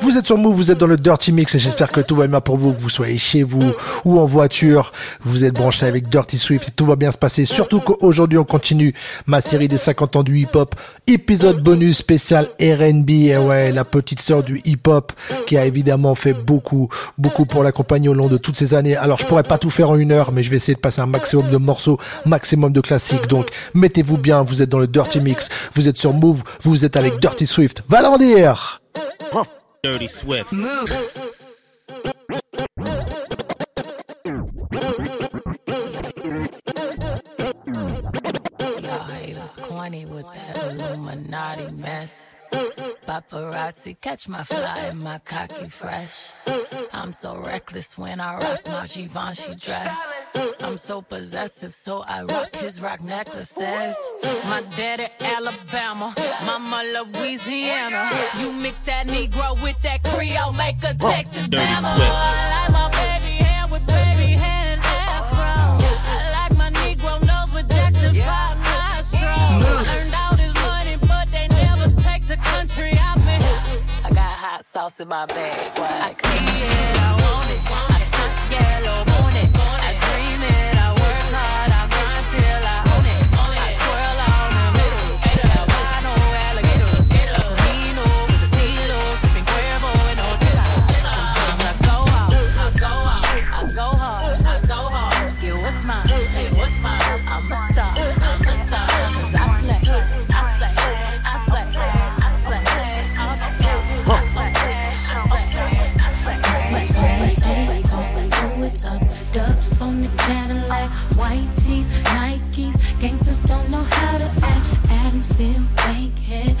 Vous êtes sur Move, vous êtes dans le Dirty Mix et j'espère que tout va bien pour vous, que vous soyez chez vous ou en voiture. Vous êtes branché avec Dirty Swift et tout va bien se passer. Surtout qu'aujourd'hui on continue ma série des 50 ans du hip-hop, épisode bonus spécial R&B. Et ouais, la petite sœur du hip-hop qui a évidemment fait beaucoup, beaucoup pour l'accompagner au long de toutes ces années. Alors je pourrais pas tout faire en une heure, mais je vais essayer de passer un maximum de morceaux, maximum de classiques. Donc mettez-vous bien, vous êtes dans le Dirty Mix, vous êtes sur Move, vous êtes avec Dirty Swift. Valendir Dirty Swift. Move. Y'all haters corny with that Illuminati mess. Paparazzi catch my fly and my cocky fresh. I'm so reckless when I rock my Givenchy dress. I'm so possessive, so I rock his Roc necklaces. My daddy Alabama, mama Louisiana. You mix that Negro with that Creole, make a Texas Dirty Bama. I like my baby heir with baby hair hot sauce in my bag, swag. I see it, I want it. I stuck yellow on The Cadillac, white tees, Nikes. Gangsters don't know how to act. Adamsville, Bankhead, College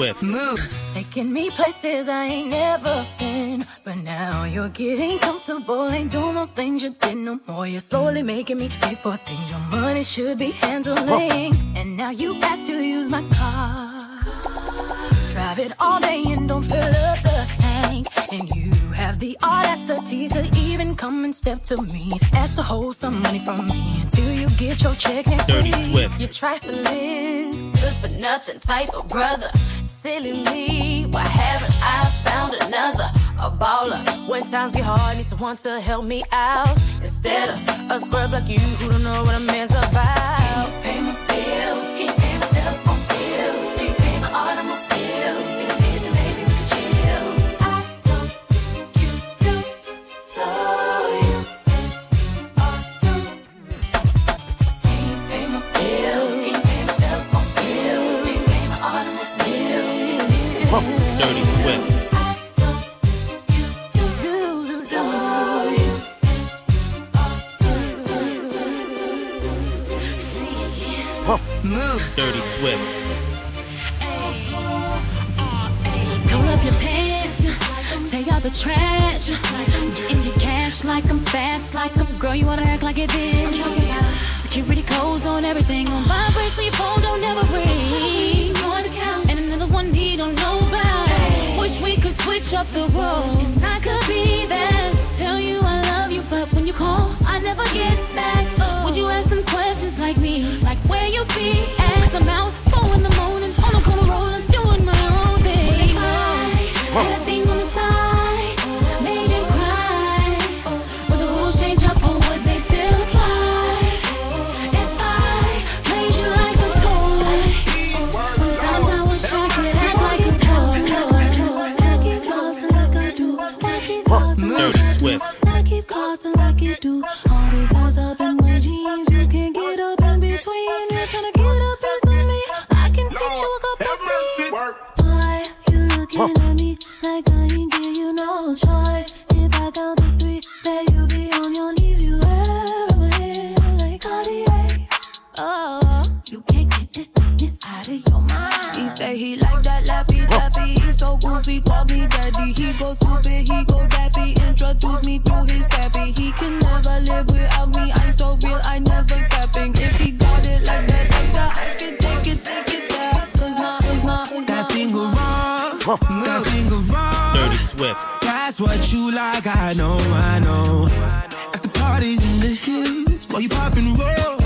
Dirty Swift. Move. Taking me places I ain't never been. But now you're getting comfortable. Ain't doing those things you did no more. You're slowly making me pay for things your money should be handling. And now you ask to use my car. Drive it all day and don't fill up the tank. And you have the audacity to even come and step to me. Ask to hold some money from me until you get your check next Dirty week. Swift. You're trifling, good for nothing type of brother. Silly me, why haven't I found another? A baller. When times get hard, need someone to help me out. Instead of a scrub like you who don't know what a man's about. Can you pay my bills? Dirty Swift. That's what you like, I know, I know. At the parties in the hills, while you pop and roll.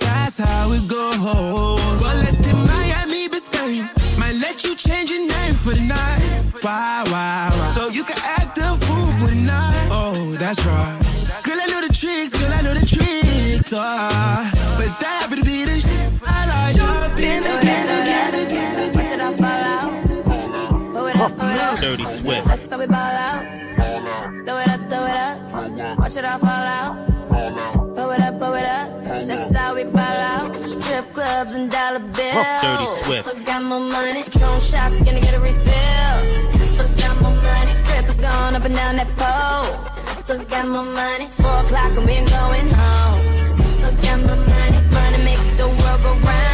That's how it goes. Well, let's in Miami, Biscayne. Might let you change your name for the night. Wow, wow, wow. So you can act a fool for the night. Oh, that's right. Girl, I know the tricks, girl, I know the tricks. Ah, it all fall out. Throw it up, throw it up. That's how we ball out. Strip clubs and dollar bills. Dirty Swift. Still got more money. Shots, gonna get a refill. Still got more money. Strippers going up and down that pole. Still got more money. Four o'clock and we going home. Still got more money. Money make the world go round.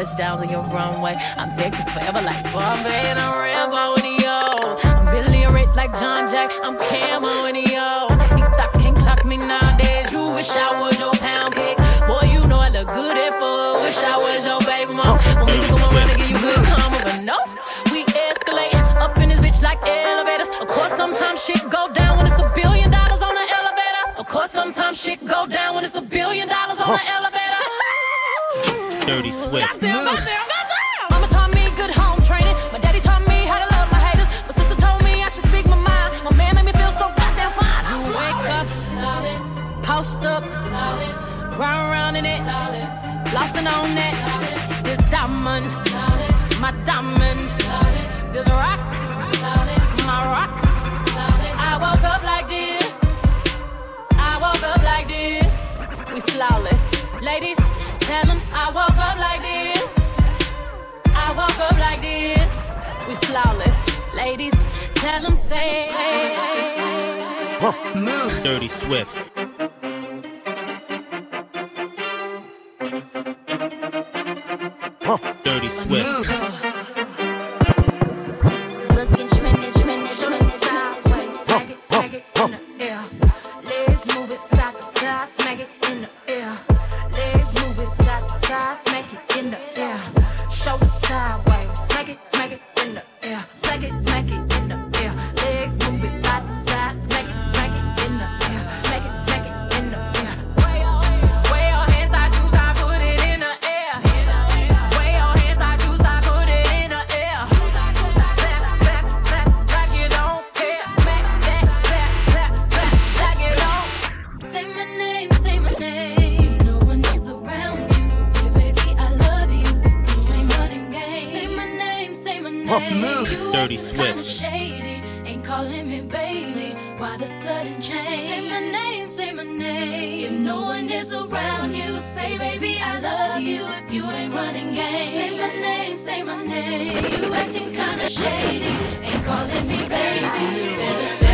Touchdowns on your runway. I'm Texas forever like Bun B, and I'm Rambo in yo. I'm Billy Red like John Jack. I'm Camo in yo. These thoughts can't clock me nowadays. You wish I was your pound cake. Boy, you know I look good at four. Wish I was your baby mom. Oh. Want me to come around and give you good karma, but no. We escalate up in this bitch like elevators. Of course, sometimes shit go down when it's a billion dollars on the elevator. Of course, sometimes shit go down when it's a billion dollars on the elevator. Dirty Swift. Diamond, my diamond. This rock, my rock. I woke up like this. I woke up like this. We flawless. Ladies, tell them I woke up like this. I woke up like this. We flawless. Ladies, tell them say. Dirty Swift. Dirty Swift. Looking around you, say, baby, I love you. If you ain't running game. Say my name, say my name. You acting kinda shady. Ain't calling me baby.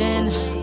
Motivation.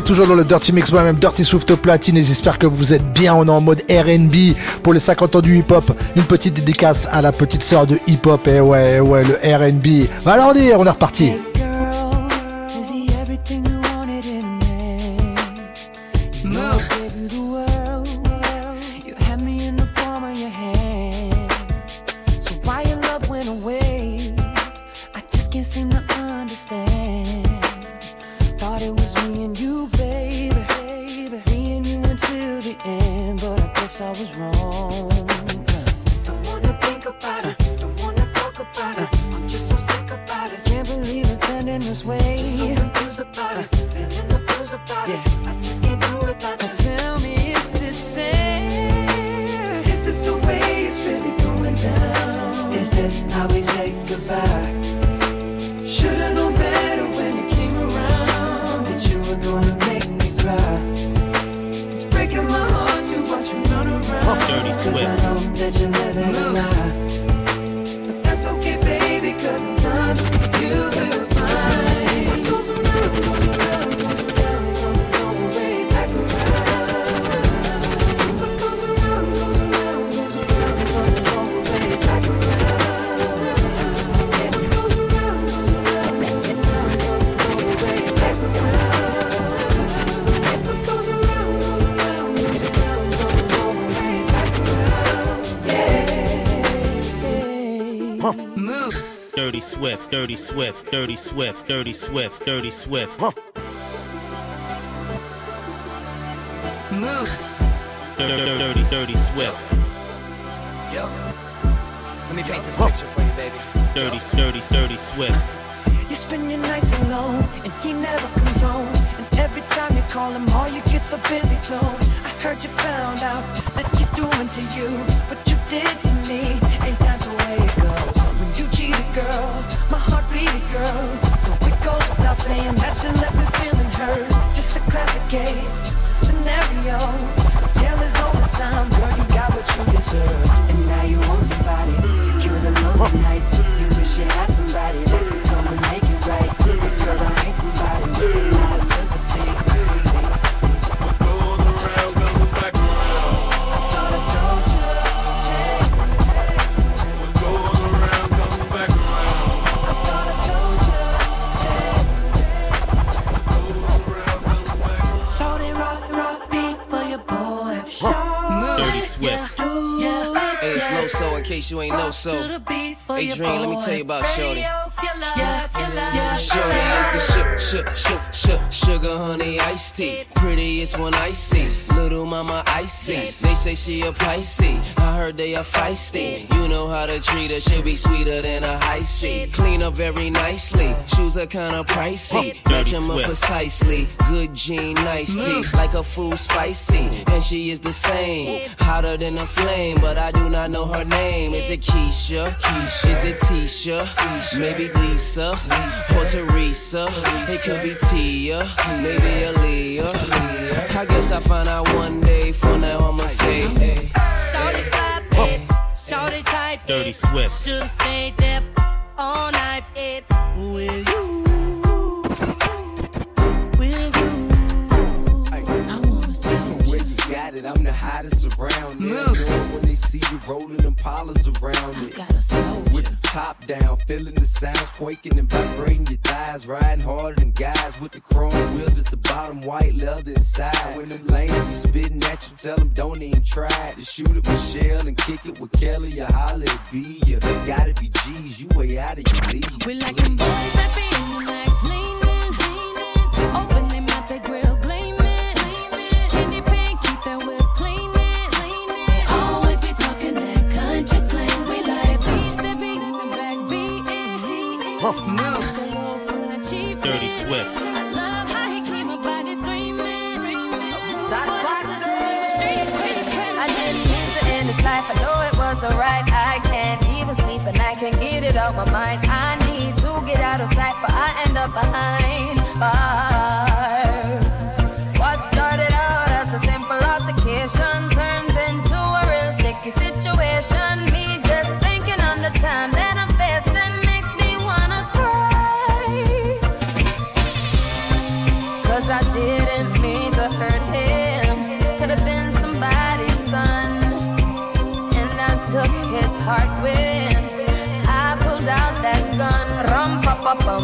toujours dans le Dirty Mix, moi-même Dirty Swift au platine et j'espère que vous êtes bien. On est en mode RB pour les 50 ans du hip-hop. Une petite dédicace à la petite sœur de hip-hop. Et ouais, ouais, le RB. Va leur dire, on est reparti. this way. Swift, Dirty Swift, Dirty Swift, Dirty Swift. Huh. case you ain't know so. Adrian, let me tell you about Shorty. Yeah, yeah is the shook, shook, shook, shook, sugar honey iced tea. Prettiest one I see. Little mama icy. They say she a Pisces. I heard they are feisty. You know how to treat her. She'll be sweeter than a high C. Clean up very nicely. Shoes are kinda pricey. Match 'em up precisely. Good jean, nice mm. tea. Like a food spicy. And she is the same. Hotter than a flame. But I do not know her name. Is it Keisha? Keisha. Is it Tisha? Tisha. Maybe Lisa. Lisa. Or Teresa. It could be Tia. Maybe Aaliyah. I guess I'll find out one day. For now, I'ma say, hey. Shorty fly, babe. Shorty tight, babe. Dirty Swift. Should've stayed there all night, babe. Will you? Will you? Where you got it, I'm the hottest around. They it when they see you rolling them polars around it. With the top down, feeling the sounds quaking and vibrating your thighs, riding harder than guys with the chrome wheels at the bottom, white leather inside. When them lanes be spitting at you, tell them don't even try to shoot at Michelle and kick it with Kelly or holla at B. You gotta be G's, you way out of your league. We like them boys that be to end this life. I know it wasn't right. I can't even sleep and I can't get it my mind. I need to get out of sight, but I end up behind.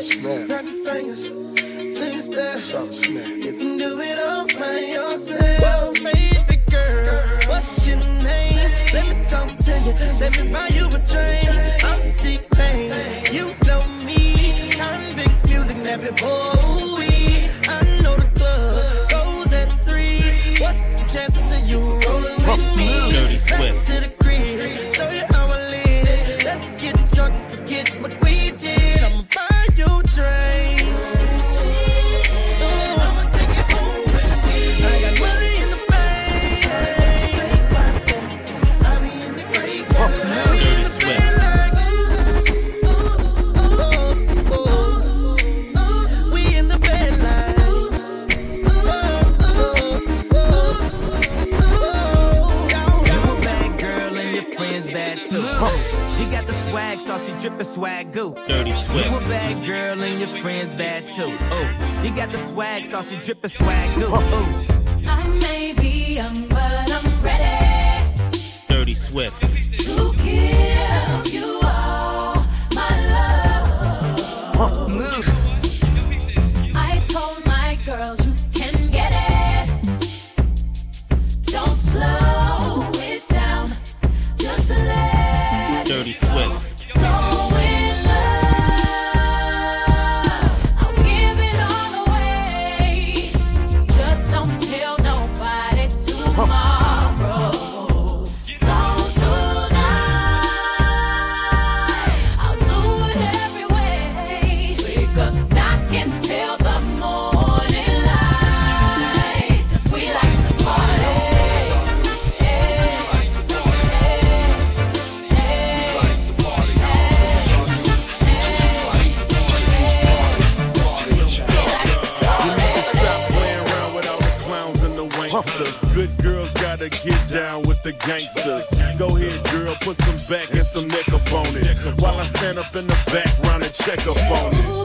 Snap your fingers, please there. You can do it all by yourself, baby girl. What's your name? Let me talk to you. Let me buy you a drink. I'm T-Pain. You know me. Convict music, Nappy Boy. I know the club goes at three. What's the chances of you rolling with me? Dirty Swift. Swag, so swag goo. Dirty You a Swift. bad girl and your friends bad too. Ooh, you got the swag, so she drippin' swag goo. Ooh. I may be young, but I'm ready Dirty Swift. gangsters. Go ahead, girl, put some back and some neck up on it. While I stand up in the background and check up on it.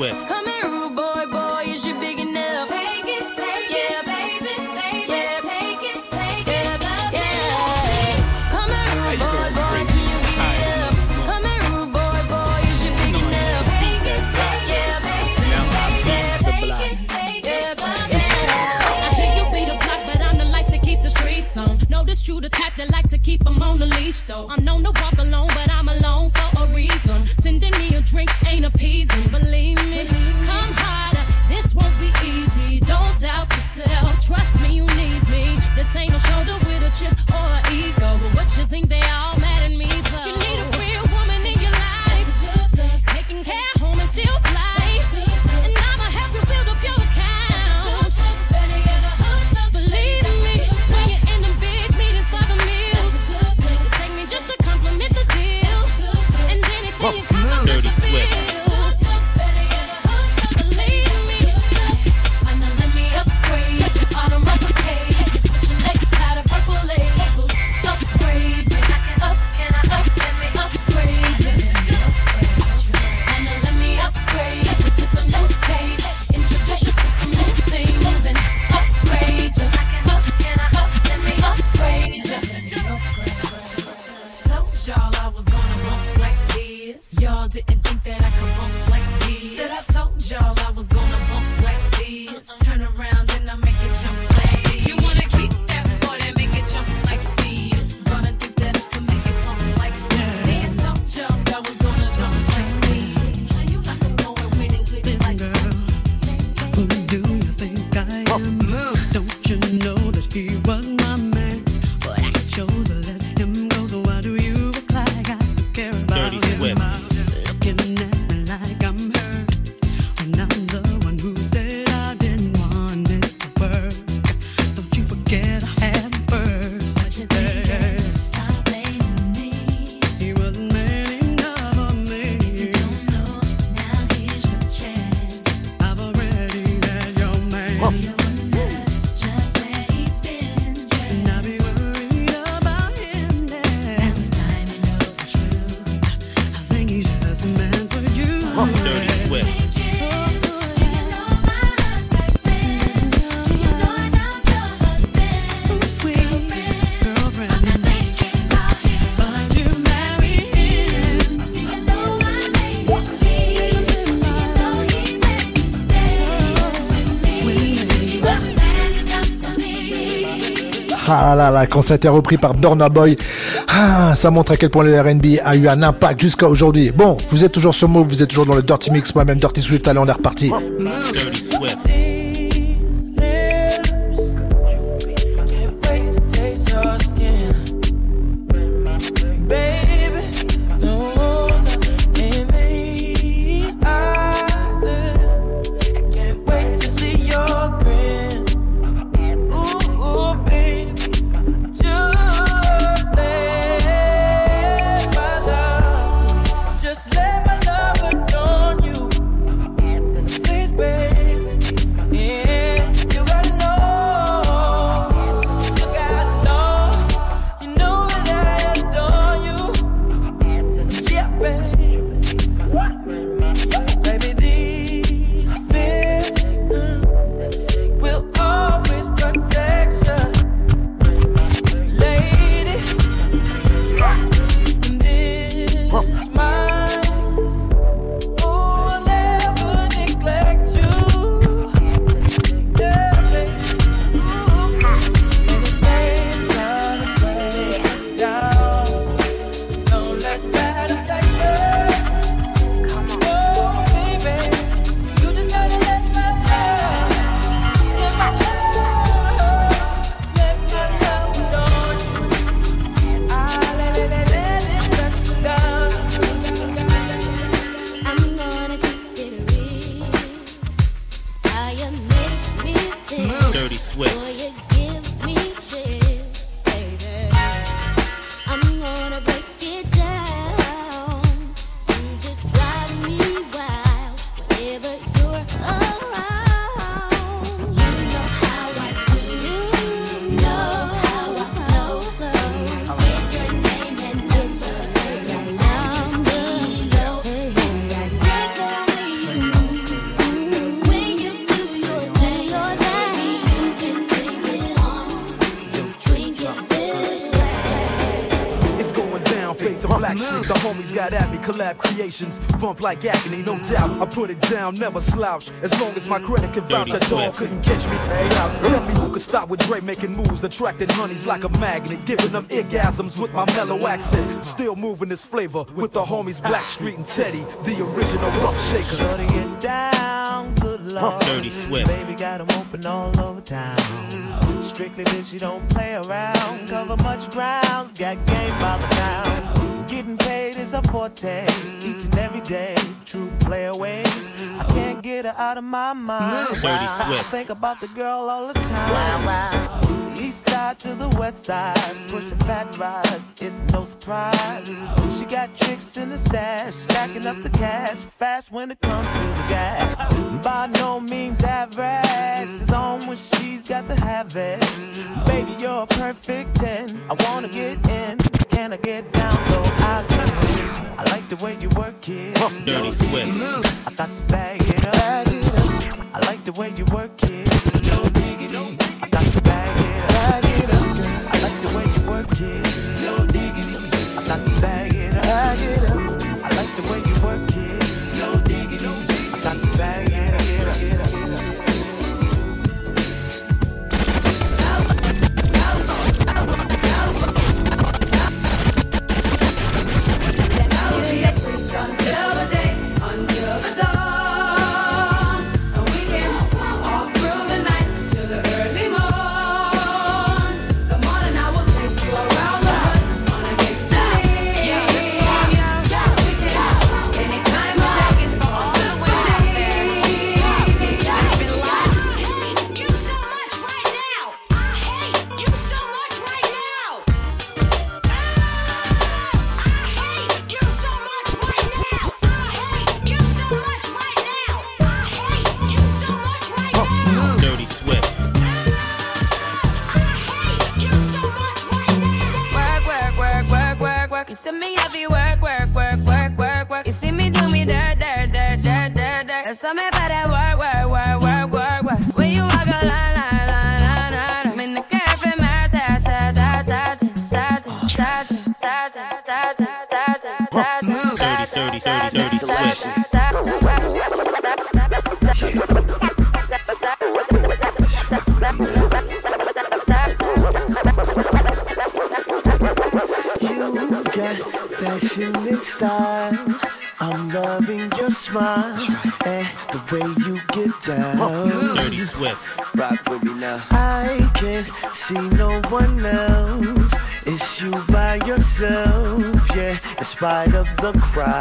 with. quand ça a été repris par Burna Boy, ah, ça montre à quel point le R&B a eu un impact jusqu'à aujourd'hui. Bon, vous êtes toujours sur Move, vous êtes toujours dans le Dirty Mix, moi-même Dirty Swift, allez on est reparti. Temptations bump like agony, no doubt. I put it down, never slouch. As long as my credit can vouch, that dog couldn't catch me. Say. Tell me who could stop with Dre making moves, attracting honeys like a magnet, giving them orgasms with my mellow accent. Still moving this flavor with the homies Blackstreet and Teddy, the original rough shakers. Shutting it down, good lord. Dirty Swift. Baby got them open all over town. Strictly bitch, you don't play around. Cover much grounds, got game by the town. Getting paid is a forte. Each and every day, true play away. I can't get her out of my mind. Dirty Swift. I think about the girl all the time. Wow, wow. East side to the west side, pushing fat rise, it's no surprise. She got tricks in the stash, stacking up the cash, fast when it comes to the gas. By no means average, it's on when she's got to have it. Baby, you're a perfect 10. I wanna get in can I get down so I? I like the way you work it. Dirty Swift. I thought to bag it up. I like the way you work it. the cry.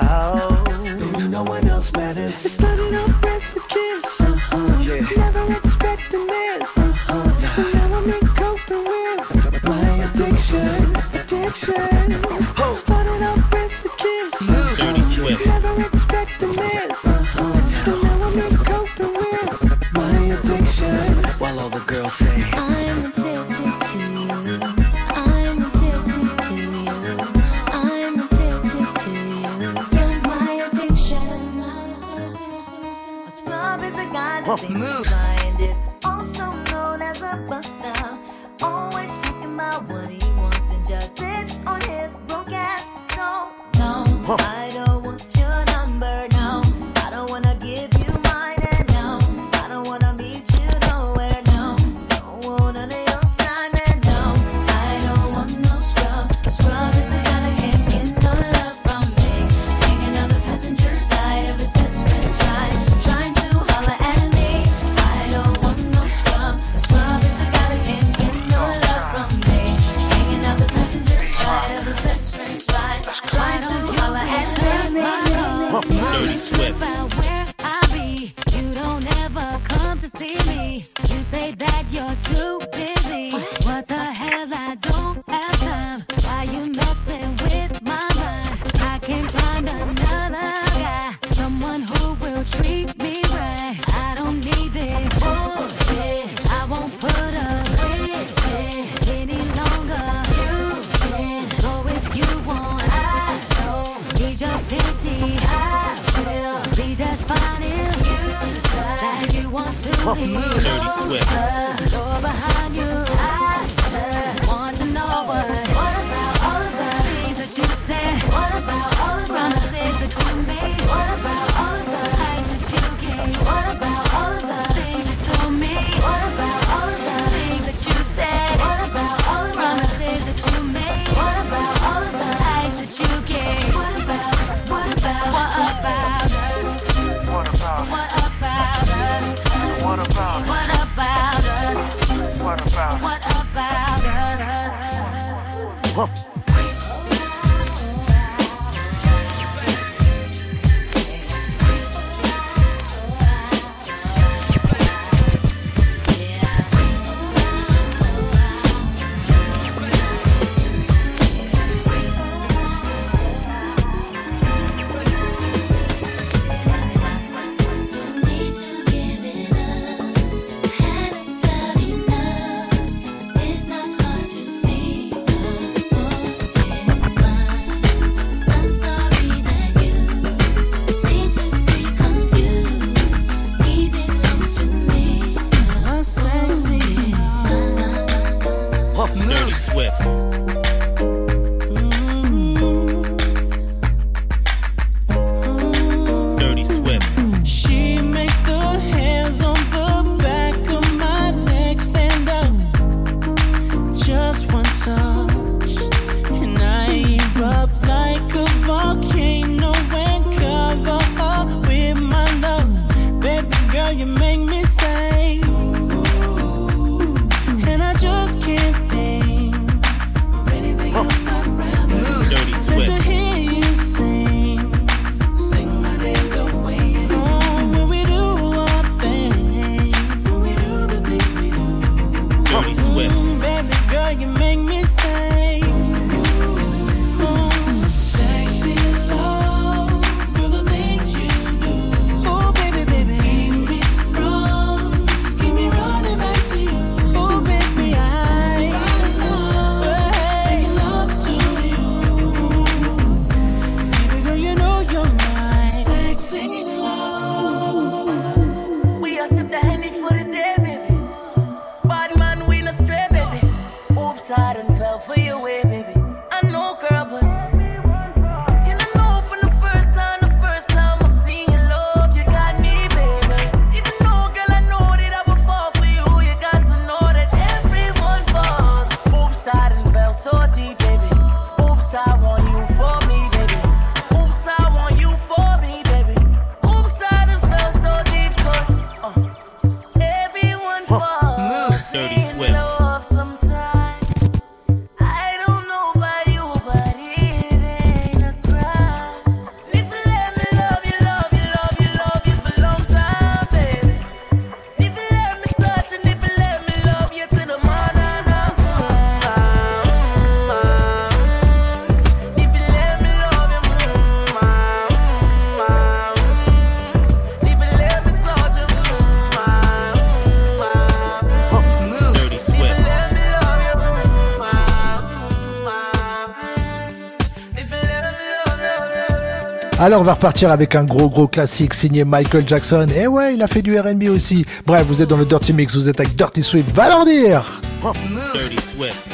Alors on va repartir avec un gros gros classique signé Michael Jackson. Et ouais, il a fait du RB aussi. Bref, vous êtes dans le Dirty Mix, vous êtes avec Dirty Swift. Va leur dire Dirty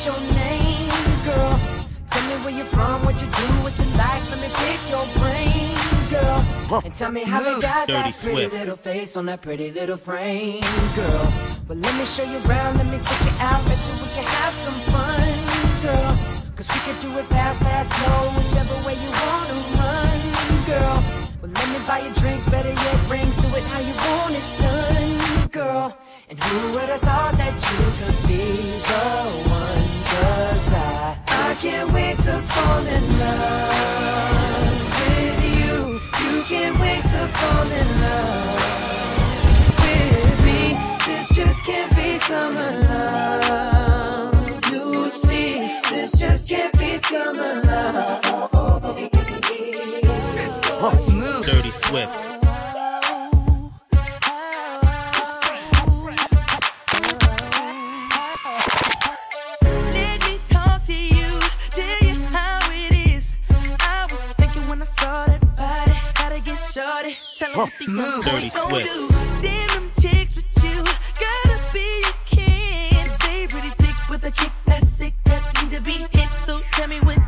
what's your name, girl? Tell me where you're from, what you do, what you like. Let me pick your brain, girl. And tell me how they got Dirty that pretty little face on that pretty little frame, girl. But let me show you around, let me take you out, bet you we can have some fun, girl. Cause we can do it fast, fast, slow, whichever way you wanna run, girl. But let me buy you drinks, better yet rings, do it how you want it done girl. And who would have thought that you could be the one? Cause I, I can't wait to fall in love with you. You can't wait to fall in love with me. This just can't be summer love. You see, this just can't be summer love. Huh. Dirty Swift. Dirty Damn them chicks with you, gotta be a king. They pretty thick with a kick that's sick that need to be hit. So tell me when.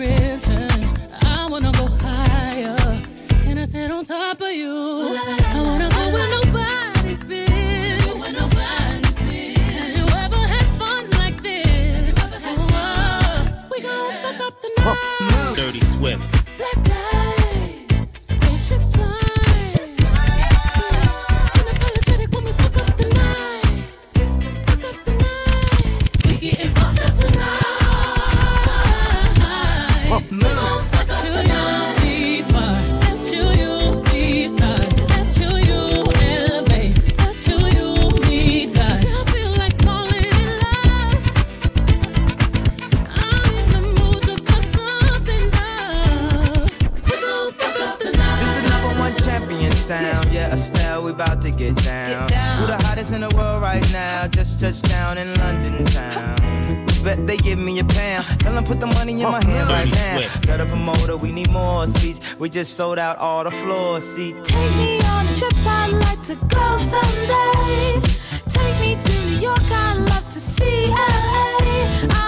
I wanna go higher. Can I sit on top of you? I wanna We just sold out all the floor seats. Take me on a trip, I'd like to go someday. Take me to New York, I'd love to see LA. I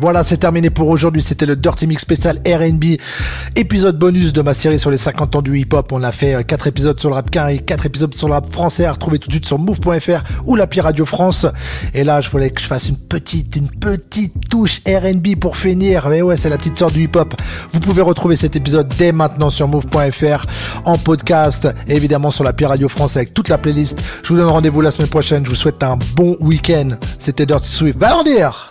Voilà, c'est terminé pour aujourd'hui. C'était le Dirty Mix spécial R&B, épisode bonus de ma série sur les 50 ans du hip-hop. On a fait euh, 4 épisodes sur le rap carré, 4 épisodes sur le rap français à retrouver tout de suite sur move.fr ou l'appli Radio France. Et là, je voulais que je fasse une petite, une petite touche R&B pour finir. Mais ouais, c'est la petite sœur du hip-hop. Vous pouvez retrouver cet épisode dès maintenant sur move.fr en podcast et évidemment sur l'appli Radio France avec toute la playlist. Je vous donne rendez-vous la semaine prochaine. Je vous souhaite un bon week-end. C'était Dirty Swift. Va en dire!